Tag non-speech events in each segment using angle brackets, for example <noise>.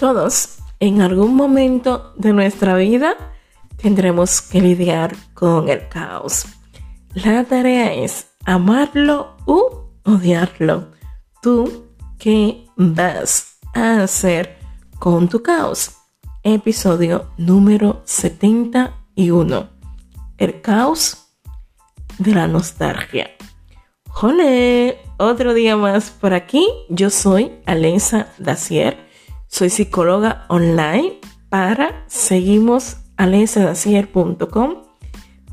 Todos, en algún momento de nuestra vida, tendremos que lidiar con el caos. La tarea es amarlo u odiarlo. ¿Tú qué vas a hacer con tu caos? Episodio número 71. El caos de la nostalgia. ¡Jole! Otro día más por aquí. Yo soy Alenza Dacier soy psicóloga online para seguimos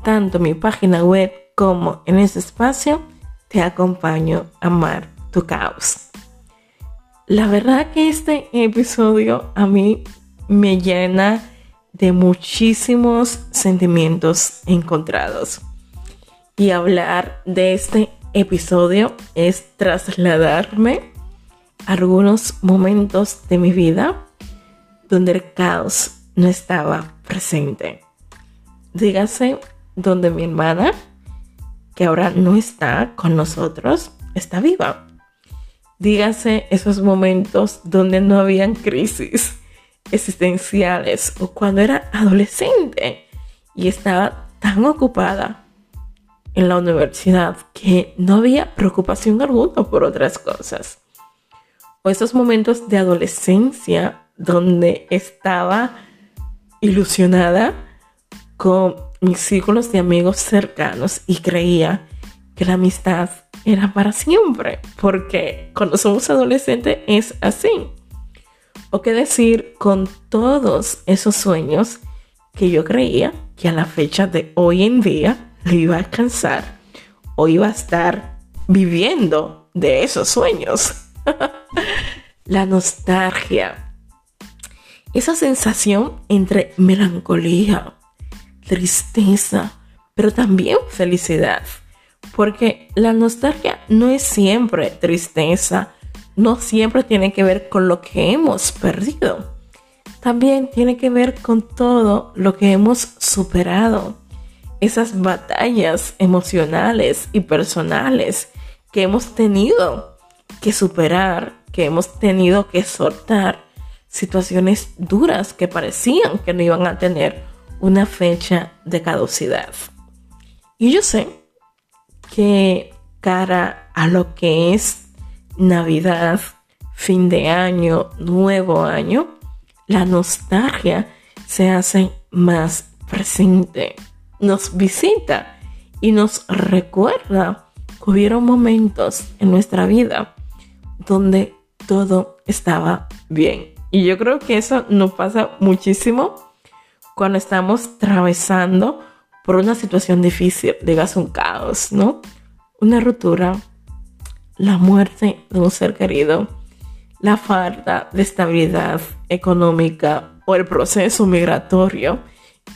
tanto mi página web como en este espacio te acompaño a amar tu caos. La verdad que este episodio a mí me llena de muchísimos sentimientos encontrados. Y hablar de este episodio es trasladarme algunos momentos de mi vida donde el caos no estaba presente. Dígase donde mi hermana, que ahora no está con nosotros, está viva. Dígase esos momentos donde no habían crisis existenciales o cuando era adolescente y estaba tan ocupada en la universidad que no había preocupación alguna por otras cosas o esos momentos de adolescencia donde estaba ilusionada con mis círculos de amigos cercanos y creía que la amistad era para siempre, porque cuando somos adolescentes es así. O qué decir con todos esos sueños que yo creía que a la fecha de hoy en día iba a alcanzar o iba a estar viviendo de esos sueños. <laughs> la nostalgia. Esa sensación entre melancolía, tristeza, pero también felicidad. Porque la nostalgia no es siempre tristeza, no siempre tiene que ver con lo que hemos perdido. También tiene que ver con todo lo que hemos superado. Esas batallas emocionales y personales que hemos tenido que superar, que hemos tenido que soltar situaciones duras que parecían que no iban a tener una fecha de caducidad. Y yo sé que cara a lo que es Navidad, fin de año, nuevo año, la nostalgia se hace más presente, nos visita y nos recuerda que hubieron momentos en nuestra vida donde todo estaba bien. Y yo creo que eso nos pasa muchísimo cuando estamos atravesando por una situación difícil, digas un caos, ¿no? Una ruptura, la muerte de un ser querido, la falta de estabilidad económica o el proceso migratorio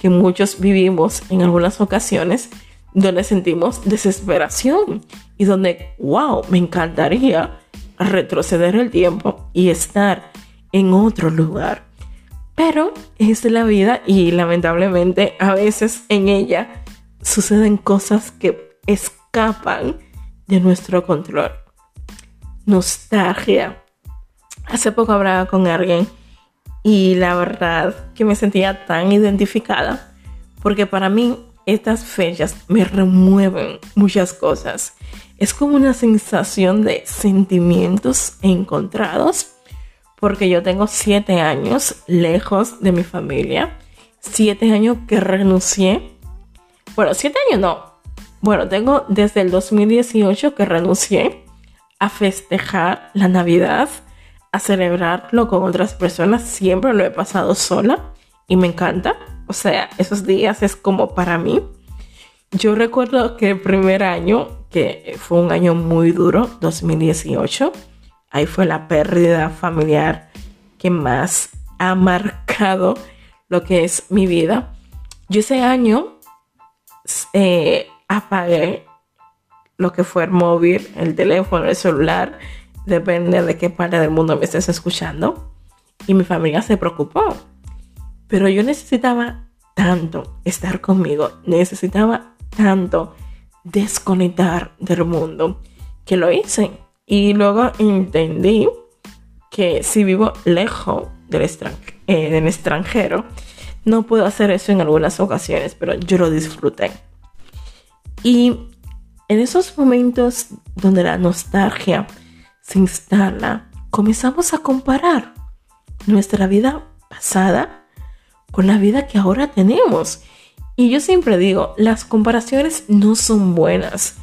que muchos vivimos en algunas ocasiones, donde sentimos desesperación y donde, wow, me encantaría retroceder el tiempo y estar en otro lugar. Pero es la vida y lamentablemente a veces en ella suceden cosas que escapan de nuestro control. Nostalgia. Hace poco hablaba con alguien y la verdad que me sentía tan identificada porque para mí estas fechas me remueven muchas cosas es como una sensación de sentimientos encontrados, porque yo tengo siete años lejos de mi familia, siete años que renuncié, bueno, siete años no, bueno, tengo desde el 2018 que renuncié a festejar la Navidad, a celebrarlo con otras personas, siempre lo he pasado sola y me encanta, o sea, esos días es como para mí. Yo recuerdo que el primer año que fue un año muy duro, 2018. Ahí fue la pérdida familiar que más ha marcado lo que es mi vida. Yo ese año eh, apagué lo que fue el móvil, el teléfono, el celular, depende de qué parte del mundo me estés escuchando. Y mi familia se preocupó. Pero yo necesitaba tanto estar conmigo, necesitaba tanto desconectar del mundo, que lo hice. Y luego entendí que si vivo lejos del, eh, del extranjero, no puedo hacer eso en algunas ocasiones, pero yo lo disfruté. Y en esos momentos donde la nostalgia se instala, comenzamos a comparar nuestra vida pasada con la vida que ahora tenemos. Y yo siempre digo, las comparaciones no son buenas,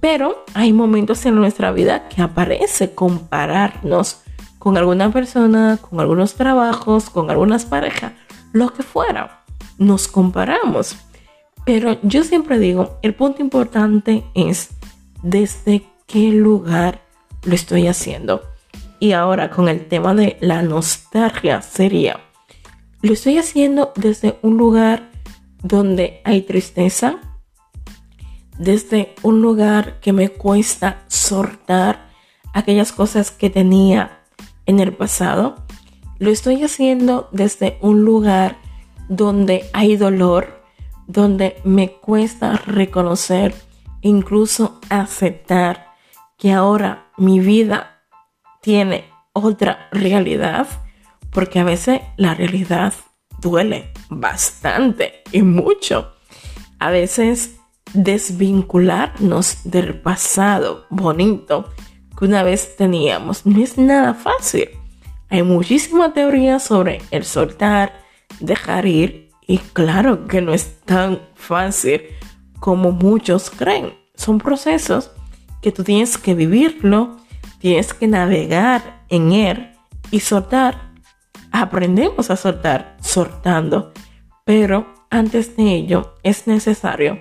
pero hay momentos en nuestra vida que aparece compararnos con alguna persona, con algunos trabajos, con algunas parejas, lo que fuera. Nos comparamos. Pero yo siempre digo, el punto importante es desde qué lugar lo estoy haciendo. Y ahora con el tema de la nostalgia sería, lo estoy haciendo desde un lugar donde hay tristeza, desde un lugar que me cuesta soltar aquellas cosas que tenía en el pasado. Lo estoy haciendo desde un lugar donde hay dolor, donde me cuesta reconocer, incluso aceptar que ahora mi vida tiene otra realidad, porque a veces la realidad duele bastante y mucho. A veces desvincularnos del pasado bonito que una vez teníamos no es nada fácil. Hay muchísima teoría sobre el soltar, dejar ir y claro que no es tan fácil como muchos creen. Son procesos que tú tienes que vivirlo, tienes que navegar en él y soltar. Aprendemos a soltar soltando, pero antes de ello es necesario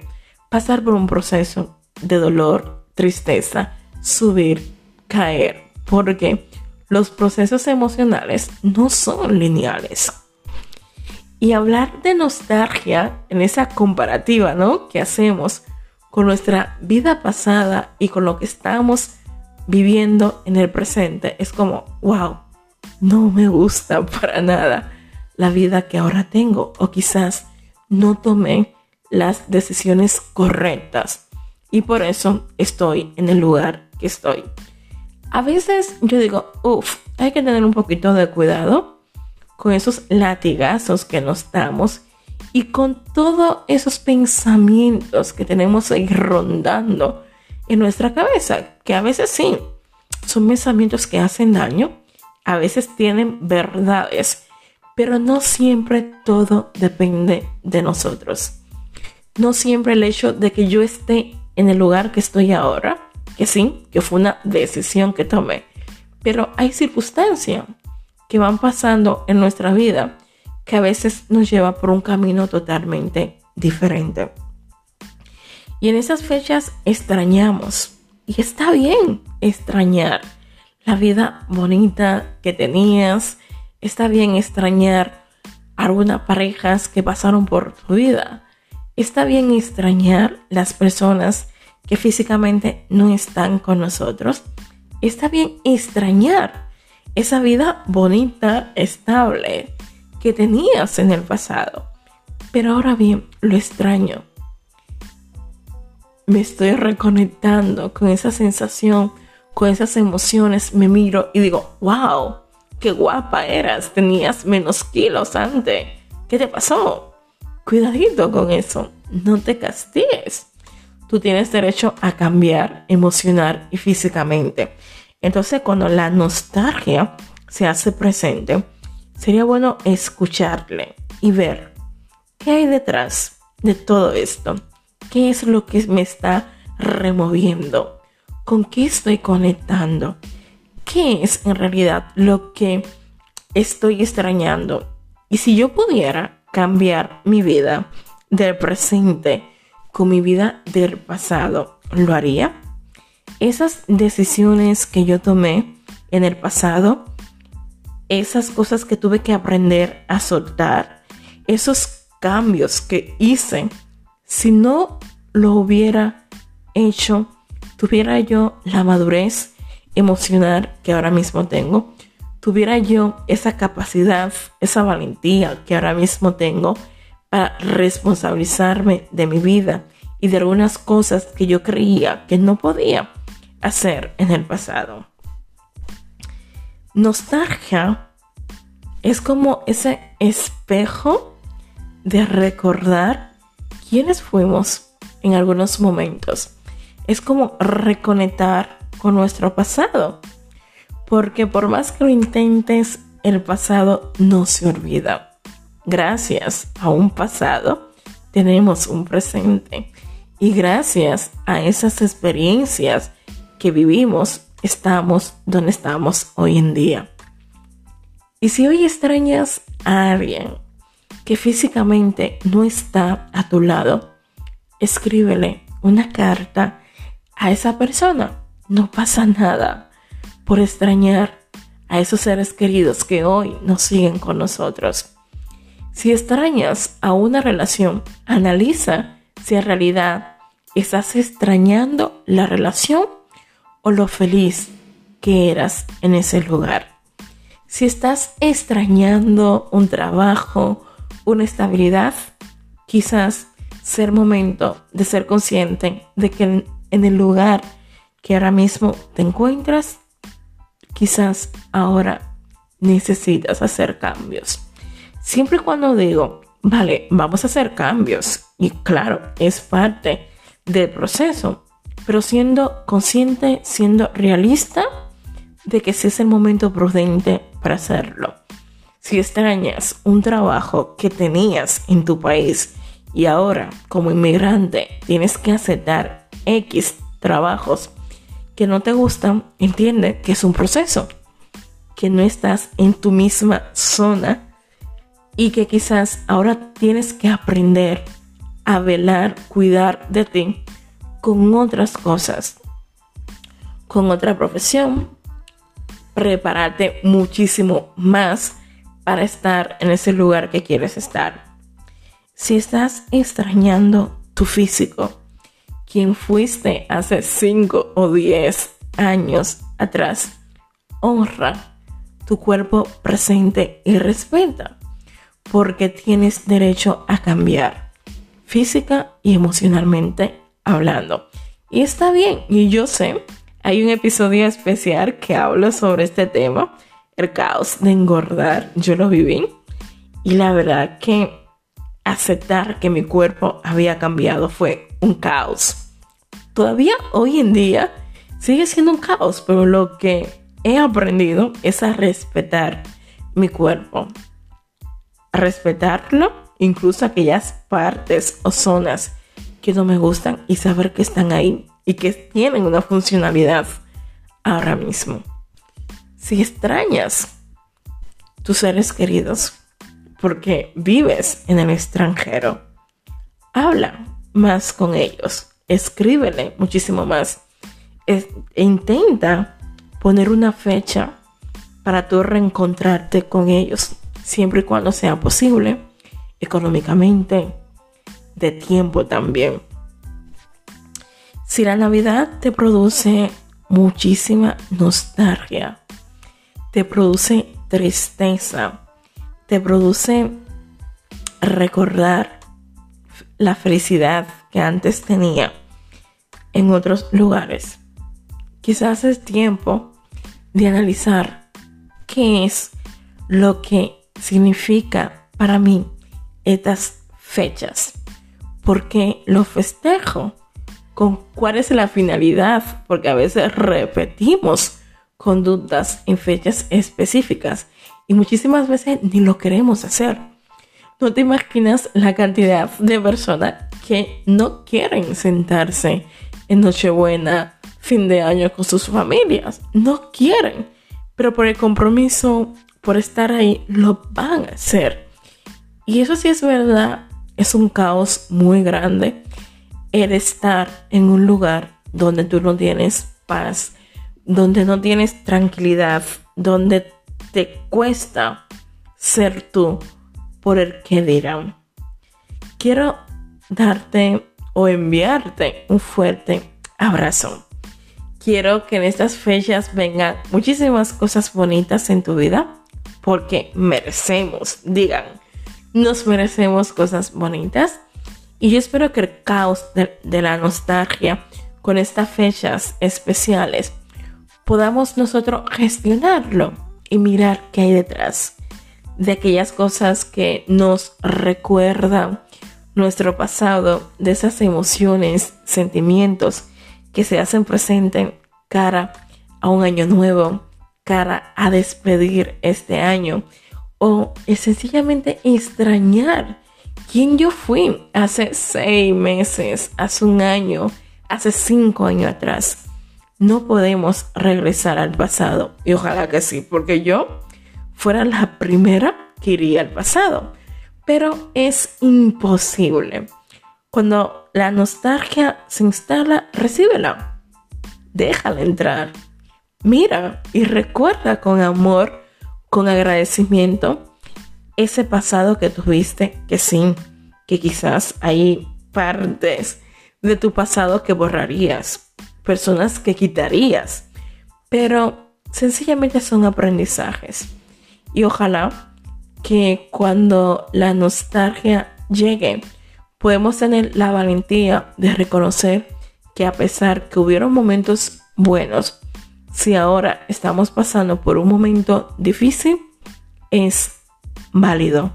pasar por un proceso de dolor, tristeza, subir, caer, porque los procesos emocionales no son lineales. Y hablar de nostalgia en esa comparativa, ¿no? Que hacemos con nuestra vida pasada y con lo que estamos viviendo en el presente, es como, wow, no me gusta <laughs> para nada la vida que ahora tengo o quizás no tomé las decisiones correctas y por eso estoy en el lugar que estoy. A veces yo digo, uff, hay que tener un poquito de cuidado con esos latigazos que nos damos y con todos esos pensamientos que tenemos ahí rondando en nuestra cabeza, que a veces sí, son pensamientos que hacen daño, a veces tienen verdades, pero no siempre todo depende de nosotros no siempre el hecho de que yo esté en el lugar que estoy ahora, que sí, que fue una decisión que tomé, pero hay circunstancias que van pasando en nuestra vida que a veces nos lleva por un camino totalmente diferente. Y en esas fechas extrañamos, y está bien extrañar la vida bonita que tenías, está bien extrañar algunas parejas que pasaron por tu vida, Está bien extrañar las personas que físicamente no están con nosotros. Está bien extrañar esa vida bonita, estable que tenías en el pasado. Pero ahora bien, lo extraño. Me estoy reconectando con esa sensación, con esas emociones. Me miro y digo, wow, qué guapa eras. Tenías menos kilos antes. ¿Qué te pasó? Cuidadito con eso, no te castigues. Tú tienes derecho a cambiar emocional y físicamente. Entonces, cuando la nostalgia se hace presente, sería bueno escucharle y ver qué hay detrás de todo esto. ¿Qué es lo que me está removiendo? ¿Con qué estoy conectando? ¿Qué es en realidad lo que estoy extrañando? Y si yo pudiera cambiar mi vida del presente con mi vida del pasado, ¿lo haría? Esas decisiones que yo tomé en el pasado, esas cosas que tuve que aprender a soltar, esos cambios que hice, si no lo hubiera hecho, tuviera yo la madurez emocional que ahora mismo tengo, tuviera yo esa capacidad, esa valentía que ahora mismo tengo para responsabilizarme de mi vida y de algunas cosas que yo creía que no podía hacer en el pasado. Nostalgia es como ese espejo de recordar quiénes fuimos en algunos momentos. Es como reconectar con nuestro pasado. Porque por más que lo intentes, el pasado no se olvida. Gracias a un pasado tenemos un presente. Y gracias a esas experiencias que vivimos, estamos donde estamos hoy en día. Y si hoy extrañas a alguien que físicamente no está a tu lado, escríbele una carta a esa persona. No pasa nada por extrañar a esos seres queridos que hoy nos siguen con nosotros. Si extrañas a una relación, analiza si en realidad estás extrañando la relación o lo feliz que eras en ese lugar. Si estás extrañando un trabajo, una estabilidad, quizás ser momento de ser consciente de que en el lugar que ahora mismo te encuentras, quizás ahora necesitas hacer cambios. Siempre y cuando digo, vale, vamos a hacer cambios, y claro, es parte del proceso, pero siendo consciente, siendo realista de que si es el momento prudente para hacerlo. Si extrañas un trabajo que tenías en tu país y ahora como inmigrante tienes que aceptar X trabajos que no te gustan, entiende que es un proceso, que no estás en tu misma zona y que quizás ahora tienes que aprender a velar, cuidar de ti con otras cosas, con otra profesión, prepararte muchísimo más para estar en ese lugar que quieres estar. Si estás extrañando tu físico, quien fuiste hace 5 o 10 años atrás, honra tu cuerpo presente y respeta porque tienes derecho a cambiar física y emocionalmente hablando. Y está bien, y yo sé, hay un episodio especial que hablo sobre este tema, el caos de engordar, yo lo viví y la verdad que aceptar que mi cuerpo había cambiado fue un caos. Todavía hoy en día sigue siendo un caos, pero lo que he aprendido es a respetar mi cuerpo, respetarlo, incluso aquellas partes o zonas que no me gustan y saber que están ahí y que tienen una funcionalidad ahora mismo. Si extrañas tus seres queridos porque vives en el extranjero, habla más con ellos, escríbele muchísimo más e intenta poner una fecha para tú reencontrarte con ellos siempre y cuando sea posible, económicamente, de tiempo también. Si la Navidad te produce muchísima nostalgia, te produce tristeza, te produce recordar la felicidad que antes tenía en otros lugares. Quizás es tiempo de analizar qué es lo que significa para mí estas fechas? porque lo festejo? ¿Con cuál es la finalidad? Porque a veces repetimos conductas en fechas específicas y muchísimas veces ni lo queremos hacer. No te imaginas la cantidad de personas que no quieren sentarse en Nochebuena, fin de año con sus familias. No quieren. Pero por el compromiso por estar ahí, lo van a hacer. Y eso sí es verdad, es un caos muy grande el estar en un lugar donde tú no tienes paz, donde no tienes tranquilidad, donde te cuesta ser tú por el que dirán. Quiero darte o enviarte un fuerte abrazo. Quiero que en estas fechas vengan muchísimas cosas bonitas en tu vida porque merecemos, digan, nos merecemos cosas bonitas. Y yo espero que el caos de, la nostalgia con estas fechas especiales podamos nosotros gestionarlo y mirar qué hay detrás. De aquellas cosas que nos recuerdan nuestro pasado, de esas emociones, sentimientos que se hacen presentes cara a un año nuevo, cara a despedir este año o es sencillamente extrañar quién yo fui hace seis meses, hace un año, hace cinco años atrás. No podemos regresar al pasado y ojalá que sí, porque yo fuera la primera que iría al pasado, pero es imposible. Cuando la nostalgia se instala, recíbela, déjala entrar Mira y recuerda con amor, con agradecimiento, ese pasado que tuviste, que sí, que quizás hay partes de tu pasado que borrarías, personas que quitarías, pero sencillamente son aprendizajes. Y ojalá que cuando la nostalgia llegue, podemos tener la valentía de reconocer que a pesar que hubieron momentos buenos, si ahora estamos pasando por un momento difícil, es válido.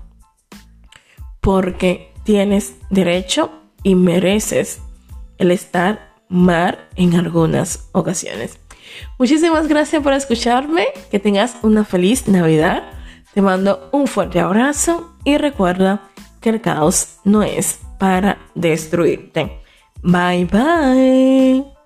Porque tienes derecho y mereces el estar mar en algunas ocasiones. Muchísimas gracias por escucharme. Que tengas una feliz Navidad. Te mando un fuerte abrazo y recuerda que el caos no es para destruirte. Bye bye.